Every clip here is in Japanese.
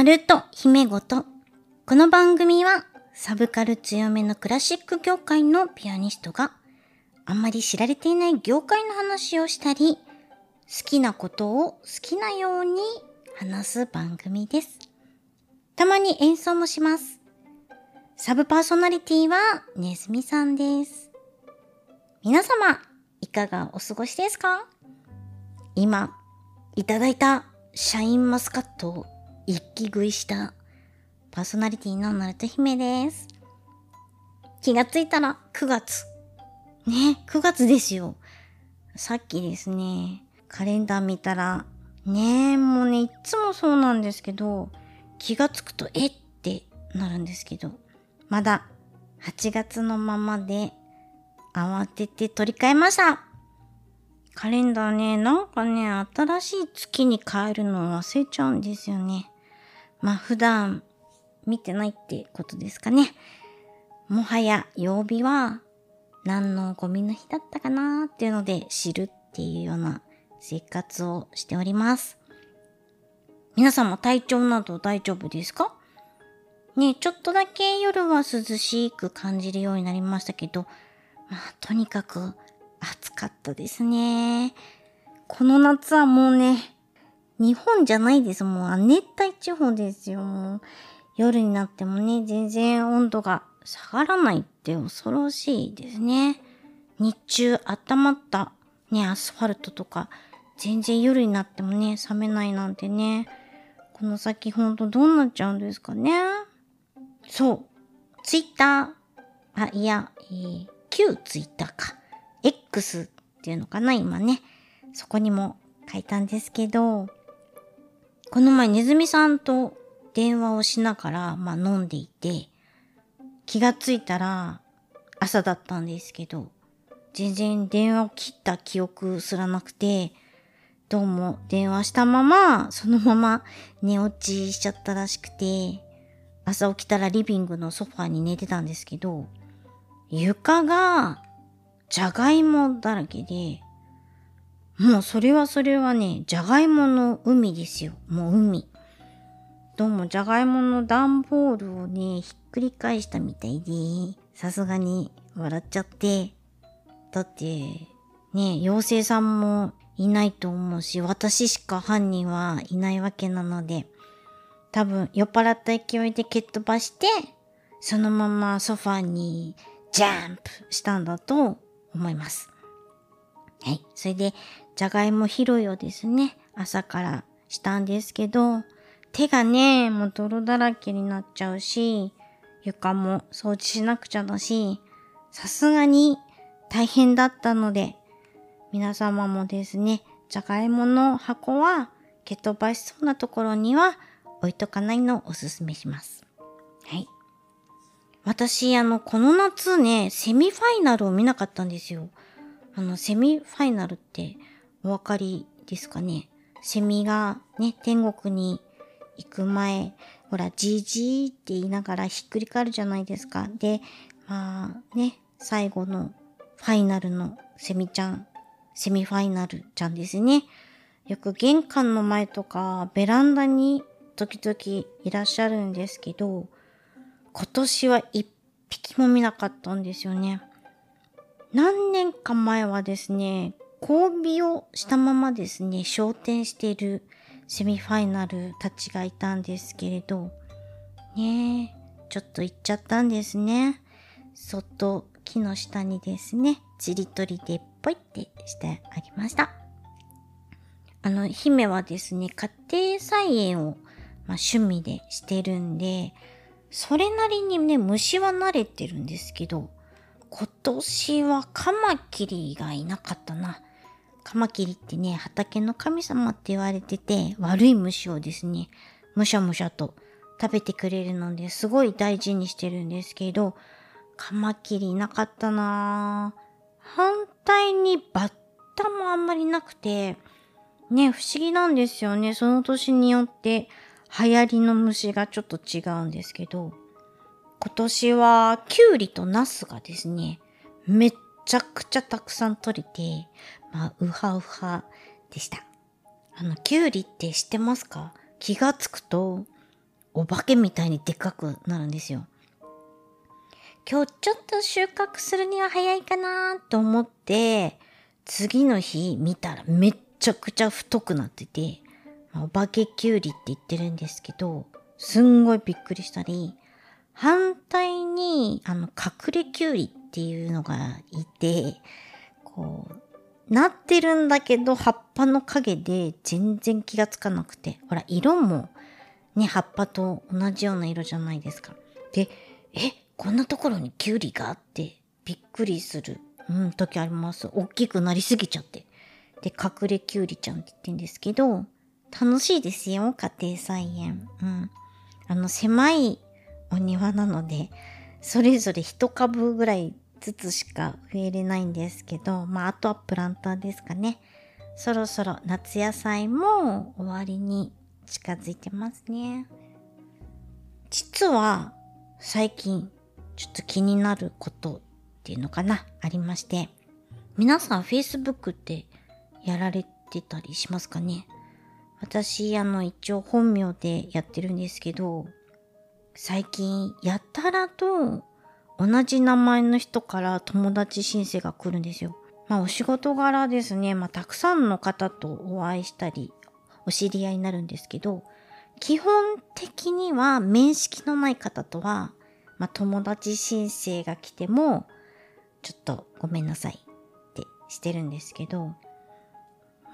ナルト姫ごと。この番組はサブカル強めのクラシック業界のピアニストがあんまり知られていない業界の話をしたり、好きなことを好きなように話す番組です。たまに演奏もします。サブパーソナリティはネズミさんです。皆様、いかがお過ごしですか？今、いただいたシャインマスカットを一気食いしたパーソナリティのナルト姫です。気がついたら9月。ね、9月ですよ。さっきですね、カレンダー見たら、ねもうね、いつもそうなんですけど、気がつくと、えってなるんですけど、まだ8月のままで慌てて取り替えました。カレンダーね、なんかね、新しい月に変えるの忘れちゃうんですよね。まあ普段見てないってことですかね。もはや曜日は何のゴミの日だったかなっていうので知るっていうような生活をしております。皆さんも体調など大丈夫ですか？ねちょっとだけ夜は涼しく感じるようになりましたけど、まあとにかく暑かったですね。この夏はもうね、日本じゃないです。もう亜熱帯地方ですよ。もう夜になってもね、全然温度が下がらないって恐ろしいですね。日中温まったね、アスファルトとか、全然夜になってもね、冷めないなんてね。この先ほんとどうなっちゃうんですかね。そう。ツイッター。あ、いや、えー、旧ツイッターか。X っていうのかな、今ね。そこにも書いたんですけど、この前ネズミさんと電話をしながら、まあ飲んでいて、気がついたら朝だったんですけど、全然電話を切った記憶すらなくて、どうも電話したまま、そのまま寝落ちしちゃったらしくて、朝起きたらリビングのソファーに寝てたんですけど、床がじゃがいもだらけで、もうそれはそれはね、じゃがいもの海ですよ。もう海。どうもじゃがいもの段ボールをね、ひっくり返したみたいで、さすがに笑っちゃって。だって、ね、妖精さんもいないと思うし、私しか犯人はいないわけなので、多分酔っ払った勢いで蹴っ飛ばして、そのままソファにジャンプしたんだと思います。はい。それで、じゃがいも拾いをですね、朝からしたんですけど、手がね、もう泥だらけになっちゃうし、床も掃除しなくちゃだし、さすがに大変だったので、皆様もですね、じゃがいもの箱は蹴飛ばしそうなところには置いとかないのをおすすめします。はい。私、あの、この夏ね、セミファイナルを見なかったんですよ。あの、セミファイナルってお分かりですかね？セミがね、天国に行く前、ほら、じじーって言いながらひっくり返るじゃないですか。で、まあね、最後のファイナルのセミちゃん、セミファイナルちゃんですね。よく玄関の前とかベランダに時々いらっしゃるんですけど、今年は一匹も見なかったんですよね。何年か前はですね、交尾をしたままですね、焦点しているセミファイナルたちがいたんですけれど、ねえ、ちょっと行っちゃったんですね。そっと木の下にですね、ちりとりでぽいってしてありました。あの、姫はですね、家庭菜園を、まあ、趣味でしてるんで、それなりにね、虫は慣れてるんですけど、今年はカマキリがいなかったな。カマキリってね、畑の神様って言われてて、悪い虫をですね、むしゃむしゃと食べてくれるので、すごい大事にしてるんですけど、カマキリいなかったなぁ反対にバッタもあんまりなくて、ね、不思議なんですよね。その年によって流行りの虫がちょっと違うんですけど、今年はキュウリとナスがですね、めっちゃくちゃたくさん取れて、まあ、ウハウハでした。あの、キュウリって知ってますか？気がつくと、お化けみたいにでかくなるんですよ。今日ちょっと収穫するには早いかなと思って、次の日見たらめっちゃくちゃ太くなってて、まあお化けきゅうりって言ってるんですけど、すんごいびっくりしたり、反対に、あの、隠れきゅうりっていうのがいて、こう、なってるんだけど、葉っぱの影で全然気がつかなくて、ほら、色もね、葉っぱと同じような色じゃないですか。で、え、こんなところにキュウリがあってびっくりする、うん、時あります。大きくなりすぎちゃって。で、隠れキュウリちゃんって言ってんですけど、楽しいですよ、家庭菜園。うん。あの、狭いお庭なので、それぞれ一株ぐらいずつしか増えれないんですけど、まあ、あとはプランターですかね。そろそろ夏野菜も終わりに近づいてますね。実は、最近、ちょっと気になることっていうのかな、ありまして。皆さん Facebook ってやられてたりしますかね？私、あの、一応本名でやってるんですけど、最近、やたらと同じ名前の人から友達申請が来るんですよ。まあ、お仕事柄ですね、まあ、たくさんの方とお会いしたり、お知り合いになるんですけど、基本的には面識のない方とはまあ、友達申請が来ても、ちょっとごめんなさいってしてるんですけど、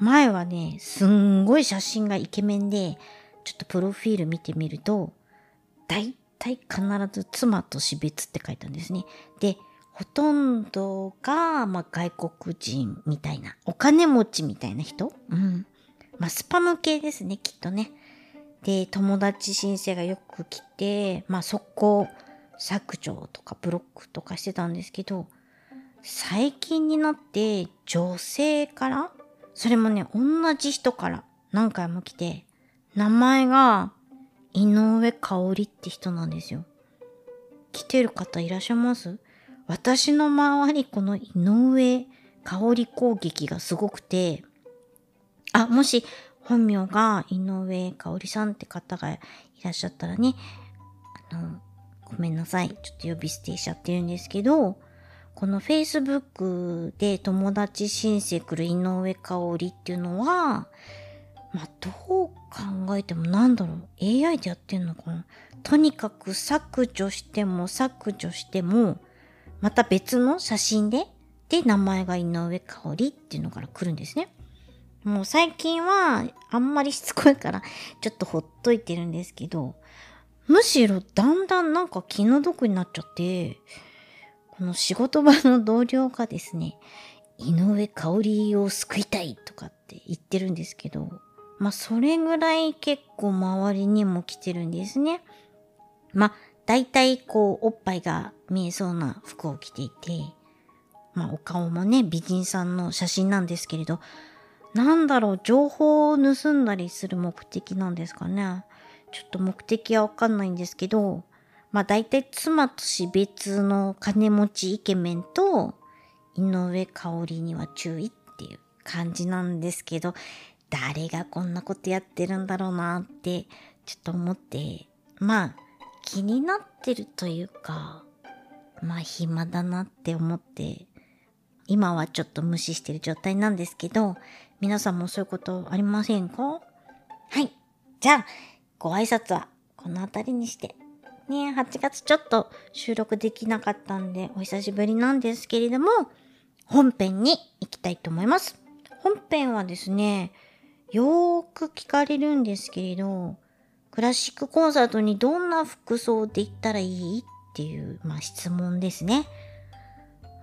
前はね、すんごい写真がイケメンで、ちょっとプロフィール見てみると、大体必ず妻と死別って書いたんですね。で、ほとんどが、まあ、外国人みたいな、お金持ちみたいな人？うん。まあ、スパム系ですね、きっとね。で、友達申請がよく来て、まあ、速攻、削除とかブロックとかしてたんですけど、最近になって女性から、それもね、同じ人から何回も来て、名前が井上香織って人なんですよ。来てる方いらっしゃいます？私の周りこの井上香織攻撃がすごくて、あ、もし本名が井上香織さんって方がいらっしゃったらね、あの、ごめんなさい。ちょっと呼び捨てしちゃってるんですけど、この Facebook で友達申請来る井上香織っていうのは、まあ、どう考えてもなんだろう。AI でやってんのかなとにかく削除しても削除しても、また別の写真で、で、名前が井上香織っていうのから来るんですね。もう最近はあんまりしつこいからちょっとほっといてるんですけど、むしろだんだんなんか気の毒になっちゃって、この仕事場の同僚がですね、井上香織を救いたいとかって言ってるんですけど、まあそれぐらい結構周りにも来てるんですね。まあ大体こうおっぱいが見えそうな服を着ていて、まあお顔もね美人さんの写真なんですけれど、なんだろう情報を盗んだりする目的なんですかね。ちょっと目的はわかんないんですけど、まあ大体妻と死別の金持ちイケメンと井上香織には注意っていう感じなんですけど、誰がこんなことやってるんだろうなってちょっと思って、まあ気になってるというか、まあ暇だなって思って、今はちょっと無視してる状態なんですけど、皆さんもそういうことありませんか？はい。じゃあ、ご挨拶はこの辺りにして。ね8月ちょっと収録できなかったんでお久しぶりなんですけれども、本編に行きたいと思います。本編はですね、よーく聞かれるんですけれど、クラシックコンサートにどんな服装で行ったらいいっていう、まあ、質問ですね。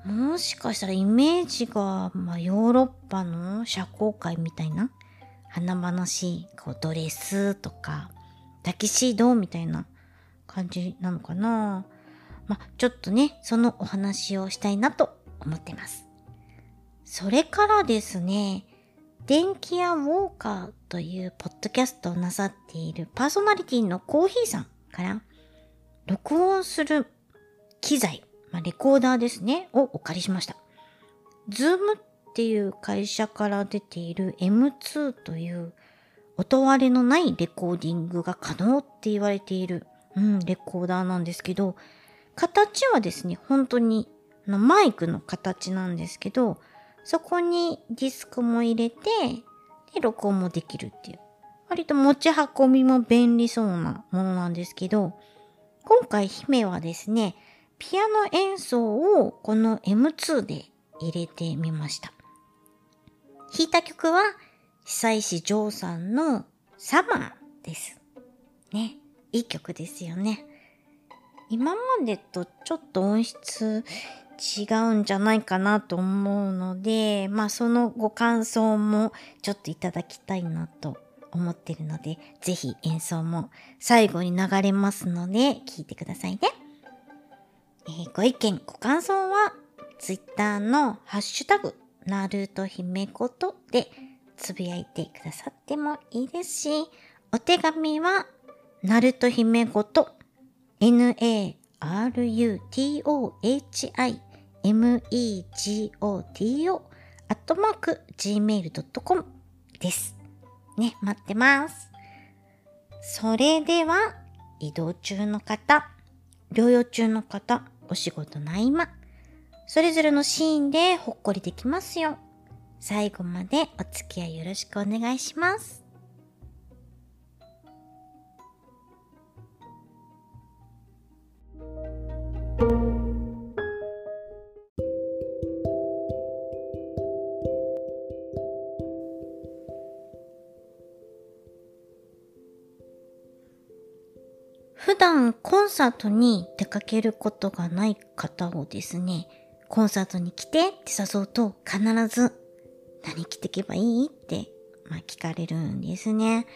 もしかしたらイメージが、まあ、ヨーロッパの社交界みたいな華々しいこうドレスとかタキシードみたいな感じなのかなまあ、ちょっとね、そのお話をしたいなと思ってます。それからですね、電気屋ウォーカーというポッドキャストをなさっているパーソナリティのコーヒーさんから録音する機材、まあ、レコーダーですね、をお借りしました。ズームっていう会社から出ている M2 という音割れのないレコーディングが可能って言われている、うん、レコーダーなんですけど、形はですね、本当にマイクの形なんですけど、そこにディスクも入れて、で、録音もできるっていう。割と持ち運びも便利そうなものなんですけど、今回姫はですね、ピアノ演奏をこの M2 で入れてみました。弾いた曲は久石譲さんのサマーです。ね。いい曲ですよね。今までとちょっと音質違うんじゃないかなと思うので、まあそのご感想もちょっといただきたいなと思ってるので、ぜひ演奏も最後に流れますので、聞いてくださいね。えー、ご意見、ご感想は、ツイッターのハッシュタグ、なると姫ことでつぶやいてくださってもいいですし、お手紙は、なると姫ごと、n a rutohime.goto アットマーク gmail.com です。ね、待ってます。それでは、移動中の方、療養中の方、お仕事の合間、それぞれのシーンでほっこりできますよ。最後までお付き合いよろしくお願いします。コンサートに出かけることがない方をですね、コンサートに来てって誘うと必ず何着てけばいいって、まあ、聞かれるんですね。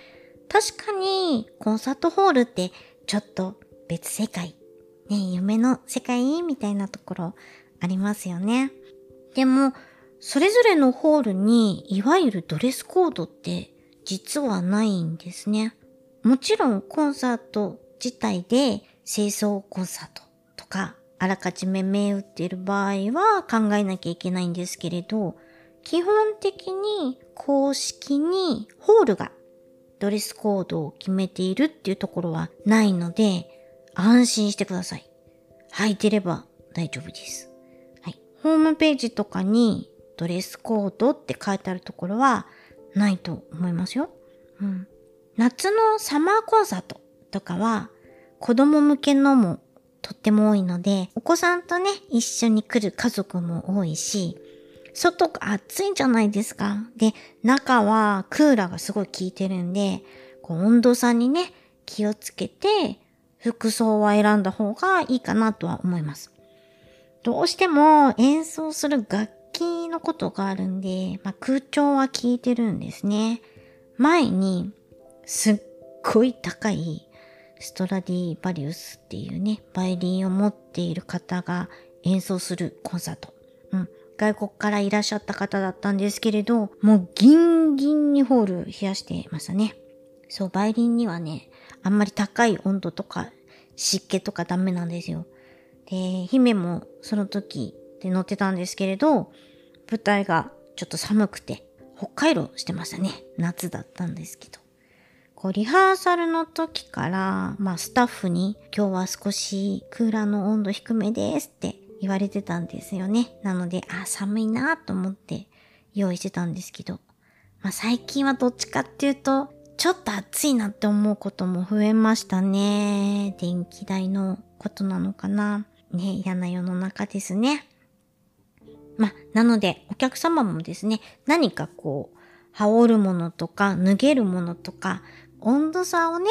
確かにコンサートホールってちょっと別世界、ね、夢の世界みたいなところありますよね。でも、それぞれのホールにいわゆるドレスコードって実はないんですね。もちろんコンサート自体で清掃コンサートとか、あらかじめ銘打っている場合は考えなきゃいけないんですけれど、基本的に公式にホールがドレスコードを決めているっていうところはないので、安心してください。履いてれば大丈夫です。はい。ホームページとかにドレスコードって書いてあるところはないと思いますよ。うん。夏のサマーコンサートとかは子供向けのもとっても多いので、お子さんとね、一緒に来る家族も多いし、外が暑いんじゃないですか。で、中はクーラーがすごい効いてるんで、こう温度差にね、気をつけて、服装は選んだ方がいいかなとは思います。どうしても演奏する楽器のことがあるんで、まあ、空調は効いてるんですね。前にすっごい高いストラディバリウスっていうね、バイリンを持っている方が演奏するコンサート。うん。外国からいらっしゃった方だったんですけれど、もうギンギンにホール冷やしてましたね。そう、バイリンにはね、あんまり高い温度とか湿気とかダメなんですよ。で、姫もその時で乗ってたんですけれど、舞台がちょっと寒くて、北海道してましたね。夏だったんですけど。こうリハーサルの時から、まあスタッフに今日は少しクーラーの温度低めですって言われてたんですよね。なので、あ、寒いなと思って用意してたんですけど、まあ最近はどっちかっていうと、ちょっと暑いなって思うことも増えましたね。電気代のことなのかな。ね、嫌な世の中ですね。まあ、なので、お客様もですね、何かこう、羽織るものとか、脱げるものとか、温度差をね、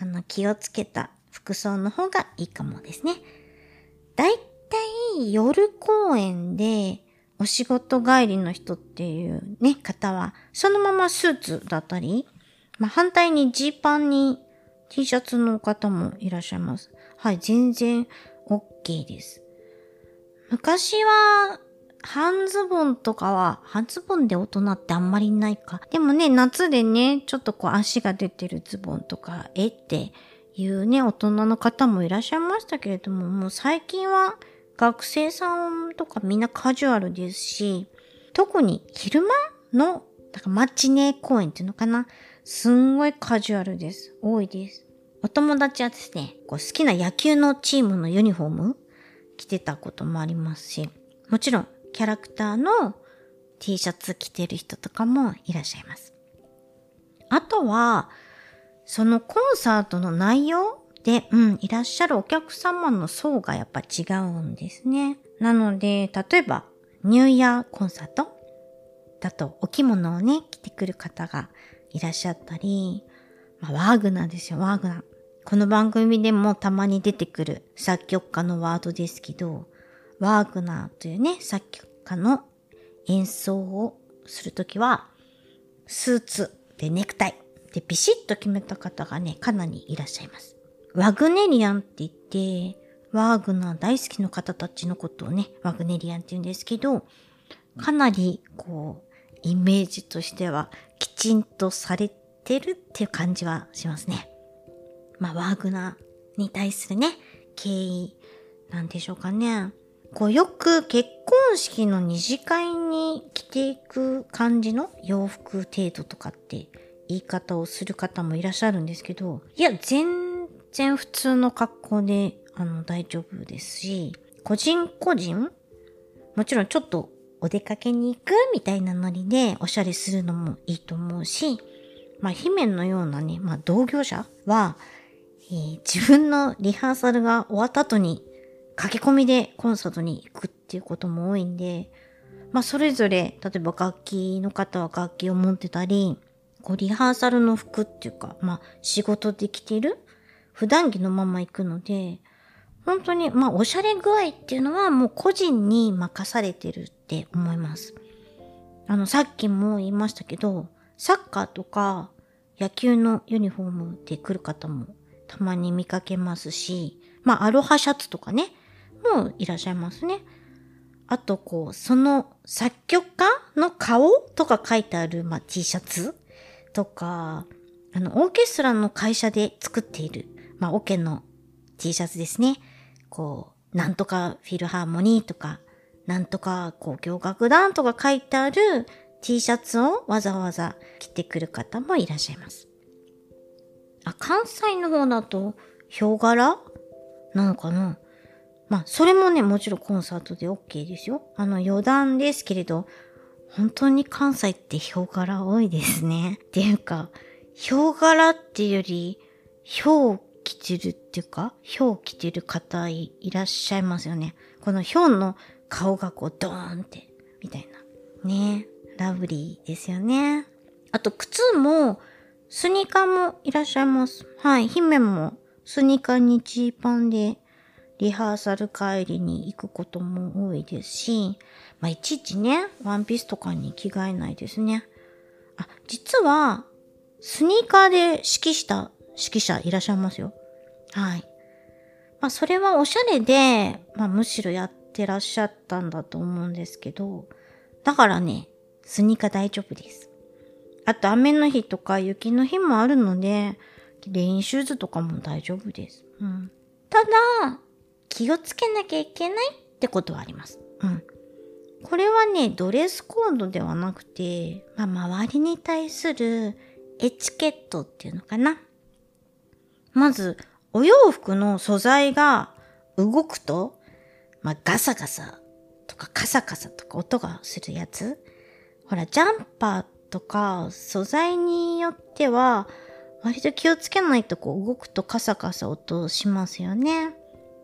あの、気をつけた服装の方がいいかもですね。だいたい夜公演でお仕事帰りの人っていうね、方は、そのままスーツだったり、まあ、反対にジーパンに T シャツの方もいらっしゃいます。はい、全然 OK です。昔は半ズボンとかは、半ズボンで大人ってあんまりないか。でもね、夏でね、ちょっとこう足が出てるズボンとか、えっていうね、大人の方もいらっしゃいましたけれども、もう最近は学生さんとかみんなカジュアルですし、特に昼間の、だからマッチネ公演っていうのかな？すんごいカジュアルです。多いです。お友達はですね、こう好きな野球のチームのユニフォーム着てたこともありますし、もちろんキャラクターの T シャツ着てる人とかもいらっしゃいます。あとは、そのコンサートの内容で、うん、いらっしゃるお客様の層がやっぱ違うんですね。なので、例えば、ニューイヤーコンサートだとお着物をね、着てくる方がいらっしゃったり、まあ、ワーグナーですよ、ワーグナー。この番組でもたまに出てくる作曲家のワードですけど、ワーグナーというね、作曲家の演奏をするときは、スーツでネクタイでビシッと決めた方がね、かなりいらっしゃいます。ワグネリアンって言って、ワーグナー大好きの方たちのことをね、ワグネリアンって言うんですけど、かなりこう、イメージとしてはきちんとされてるっていう感じはしますね。まあ、ワーグナーに対するね、敬意なんでしょうかね。こうよく結婚式の二次会に着ていく感じの洋服程度とかって言い方をする方もいらっしゃるんですけど、いや、全然普通の格好で、あの、大丈夫ですし、個人個人もちろんちょっとお出かけに行くみたいなノリでおしゃれするのもいいと思うし、まあ、姫のようなね、まあ、同業者は、えー、自分のリハーサルが終わった後に駆け込みでコンサートに行くっていうことも多いんで、まあそれぞれ、例えば楽器の方は楽器を持ってたり、こうリハーサルの服っていうか、まあ仕事で着てる普段着のまま行くので、本当に、まあおしゃれ具合っていうのはもう個人に任されてるって思います。あの、さっきも言いましたけど、サッカーとか野球のユニフォームで来る方もたまに見かけますし、まあアロハシャツとかね、もいらっしゃいますね。あと、こう、その作曲家の顔とか書いてある、まあ、T シャツとか、あの、オーケストラの会社で作っている、まあ、オケの T シャツですね。こう、なんとかフィルハーモニーとか、なんとか交響楽団とか書いてある T シャツをわざわざ着てくる方もいらっしゃいます。あ、関西の方だと、ヒョウ柄なのかな？まあ、それもね、もちろんコンサートで OK ですよ。あの、余談ですけれど、本当に関西ってヒョウ柄多いですね。っていうか、ヒョウ柄っていうより、ヒョウ着てるっていうか、ヒョウ着てる方いらっしゃいますよね。このヒョウの顔がこうドーンって、みたいな。ねラブリーですよね。あと、靴も、スニーカーもいらっしゃいます。はい、姫もスニーカーにジーパンでリハーサル帰りに行くことも多いですし、まあ、いちいちね、ワンピースとかに着替えないですね。あ、実は、スニーカーで指揮した指揮者いらっしゃいますよ。はい。まあ、それはおしゃれで、まあ、むしろやってらっしゃったんだと思うんですけど、だからね、スニーカー大丈夫です。あと、雨の日とか雪の日もあるので、レインシューズとかも大丈夫です。うん。ただ、気をつけなきゃいけないってことはあります。うん。これはね、ドレスコードではなくて、まあ、周りに対するエチケットっていうのかな。まず、お洋服の素材が動くと、まあ、ガサガサとかカサカサとか音がするやつ。ほら、ジャンパーとか素材によっては、割と気をつけないとこう動くとカサカサ音しますよね。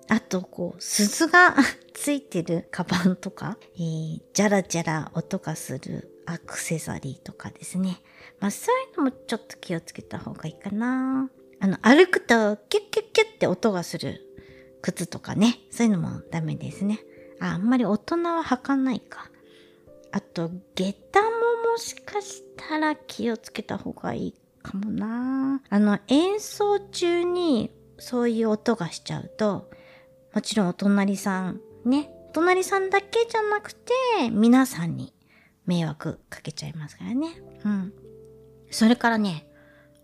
あと、こう、鈴が ついてるカバンとか、えー、じゃらじゃら音がするアクセサリーとかですね。まあ、そういうのもちょっと気をつけた方がいいかな。あの、歩くとキュッキュッキュッって音がする靴とかね。そういうのもダメですね。あ、あんまり大人は履かないか。あと、下駄ももしかしたら気をつけた方がいいかもな。あの、演奏中にそういう音がしちゃうと、もちろんお隣さん、ね。お隣さんだけじゃなくて、皆さんに迷惑かけちゃいますからね。うん。それからね、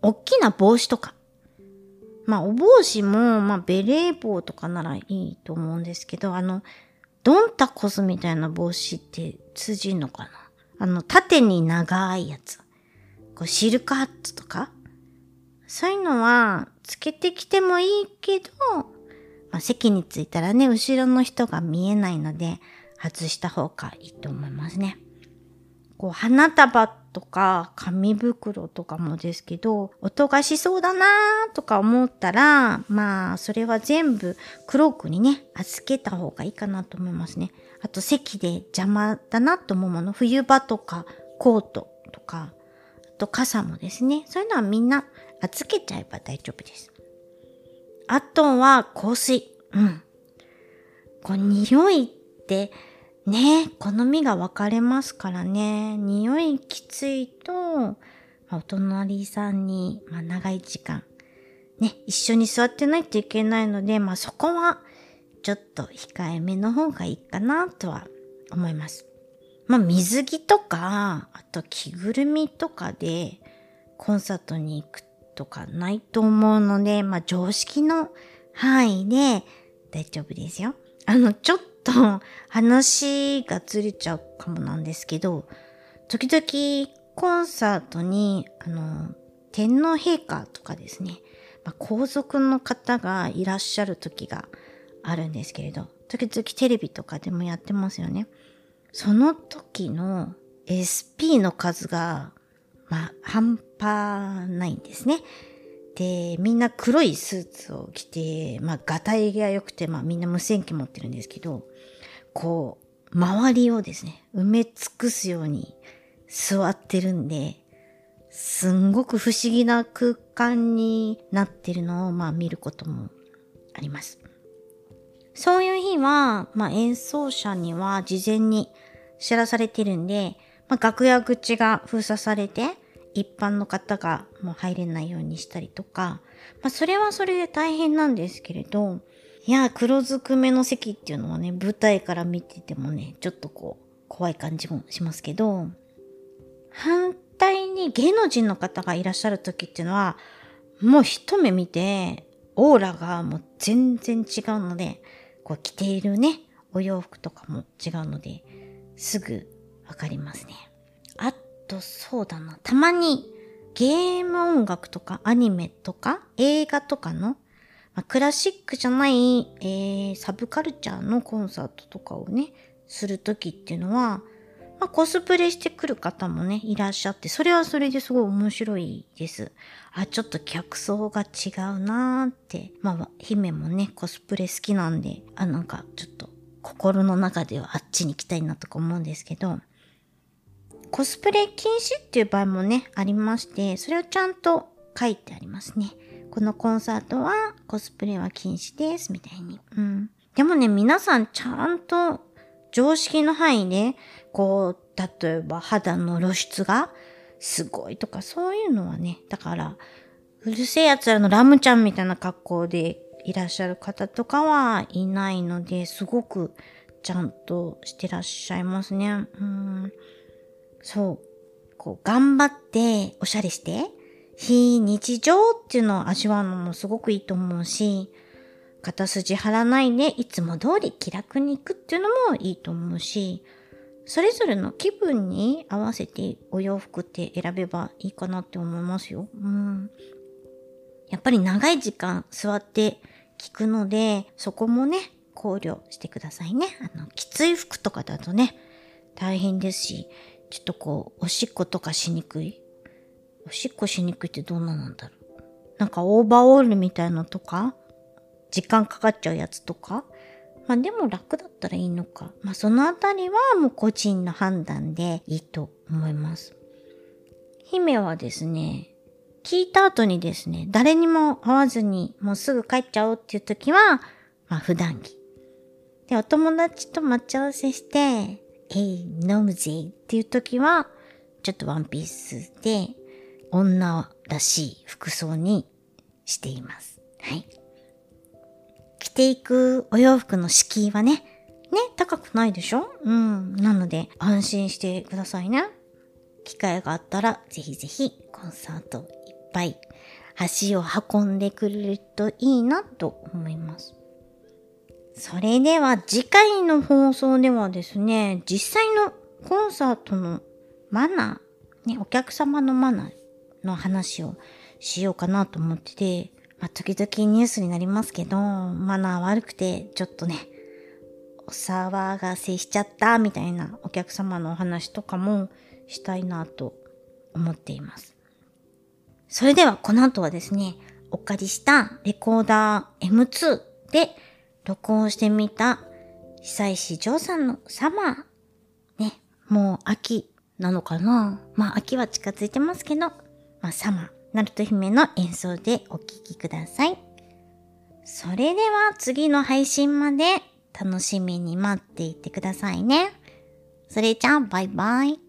おっきな帽子とか。まあ、お帽子も、まあ、ベレー帽とかならいいと思うんですけど、あの、ドンタコスみたいな帽子って通じんのかなあの、縦に長いやつ。こうシルクハットとか、そういうのはつけてきてもいいけど、まあ、席に着いたらね、後ろの人が見えないので、外した方がいいと思いますね。こう、花束とか紙袋とかもですけど、音がしそうだなーとか思ったら、まあ、それは全部クロークにね、預けた方がいいかなと思いますね。あと、席で邪魔だなと思うもの、冬場とかコートとか、あと傘もですね、そういうのはみんな預けちゃえば大丈夫です。あとは香水。うん。こう、匂いって、ね好みが分かれますからね。匂いきついと、ま、お隣さんに、まあ、長い時間、ね、一緒に座ってないといけないので、まあ、そこは、ちょっと控えめの方がいいかなとは思います。まあ、水着とか、あと着ぐるみとかで、コンサートに行くとかないと思うので、まあ、常識の範囲で大丈夫ですよ。あの、ちょっと話がずれちゃうかもなんですけど、時々コンサートに、あの、天皇陛下とかですね、まあ、皇族の方がいらっしゃる時があるんですけれど、時々テレビとかでもやってますよね。その時の SP の数が、まあ、半端ないんですね。で、みんな黒いスーツを着て、まあ、ガタイが良くて、まあ、みんな無線機持ってるんですけど、こう、周りをですね、埋め尽くすように座ってるんで、すんごく不思議な空間になってるのを、まあ、見ることもあります。そういう日は、まあ、演奏者には事前に知らされてるんで、まあ、楽屋口が封鎖されて、一般の方がもう入れないようにしたりとか、まあそれはそれで大変なんですけれど、いや、黒ずくめの席っていうのはね、舞台から見ててもね、ちょっとこう、怖い感じもしますけど、反対に芸能人の方がいらっしゃる時っていうのは、もう一目見て、オーラがもう全然違うので、こう着ているね、お洋服とかも違うので、すぐわかりますね。あと、そうだな。たまにゲーム音楽とかアニメとか映画とかの、まあ、クラシックじゃない、えー、サブカルチャーのコンサートとかをね、するときっていうのは、まあ、コスプレしてくる方もね、いらっしゃって、それはそれですごい面白いです。あ、ちょっと客層が違うなーって。まあ、姫もね、コスプレ好きなんで、あ、なんかちょっと心の中ではあっちに行きたいなとか思うんですけど、コスプレ禁止っていう場合もね、ありまして、それをちゃんと書いてありますね。このコンサートはコスプレは禁止です、みたいに。うん。でもね、皆さんちゃんと常識の範囲で、こう、例えば肌の露出がすごいとか、そういうのはね、だから、うるせえ奴らのラムちゃんみたいな格好でいらっしゃる方とかはいないので、すごくちゃんとしてらっしゃいますね。うんそう。こう、頑張っておしゃれして、非日常っていうのを味わうのもすごくいいと思うし、肩筋張らないでいつも通り気楽に行くっていうのもいいと思うし、それぞれの気分に合わせてお洋服って選べばいいかなって思いますよ。うん。やっぱり長い時間座って聞くので、そこもね、考慮してくださいね。あの、きつい服とかだとね、大変ですし、ちょっとこう、おしっことかしにくい？おしっこしにくいってどんななんだろう？なんかオーバーオールみたいのとか、時間かかっちゃうやつとか？まあでも楽だったらいいのか。まあそのあたりはもう個人の判断でいいと思います。姫はですね、聞いた後にですね、誰にも会わずにもうすぐ帰っちゃおうっていう時は、まあ普段着。で、お友達と待ち合わせして、えい、飲むぜっていう時は、ちょっとワンピースで、女らしい服装にしています。はい。着ていくお洋服の敷居はね、ね、高くないでしょ？うん。なので、安心してくださいね。機会があったら、ぜひぜひ、コンサートいっぱい、足を運んでくれるといいなと思います。それでは次回の放送ではですね、実際のコンサートのマナー、ね、お客様のマナーの話をしようかなと思ってて、まあ、時々ニュースになりますけど、マナー悪くて、ちょっとね、お騒がせしちゃったみたいなお客様のお話とかもしたいなと思っています。それではこの後はですね、お借りしたレコーダー M2 で録音してみた久石譲さんのサマー。ね、もう秋なのかなまあ秋は近づいてますけど、まあサマー、ナルト姫の演奏でお聴きください。それでは次の配信まで楽しみに待っていてくださいね。それじゃあバイバイ。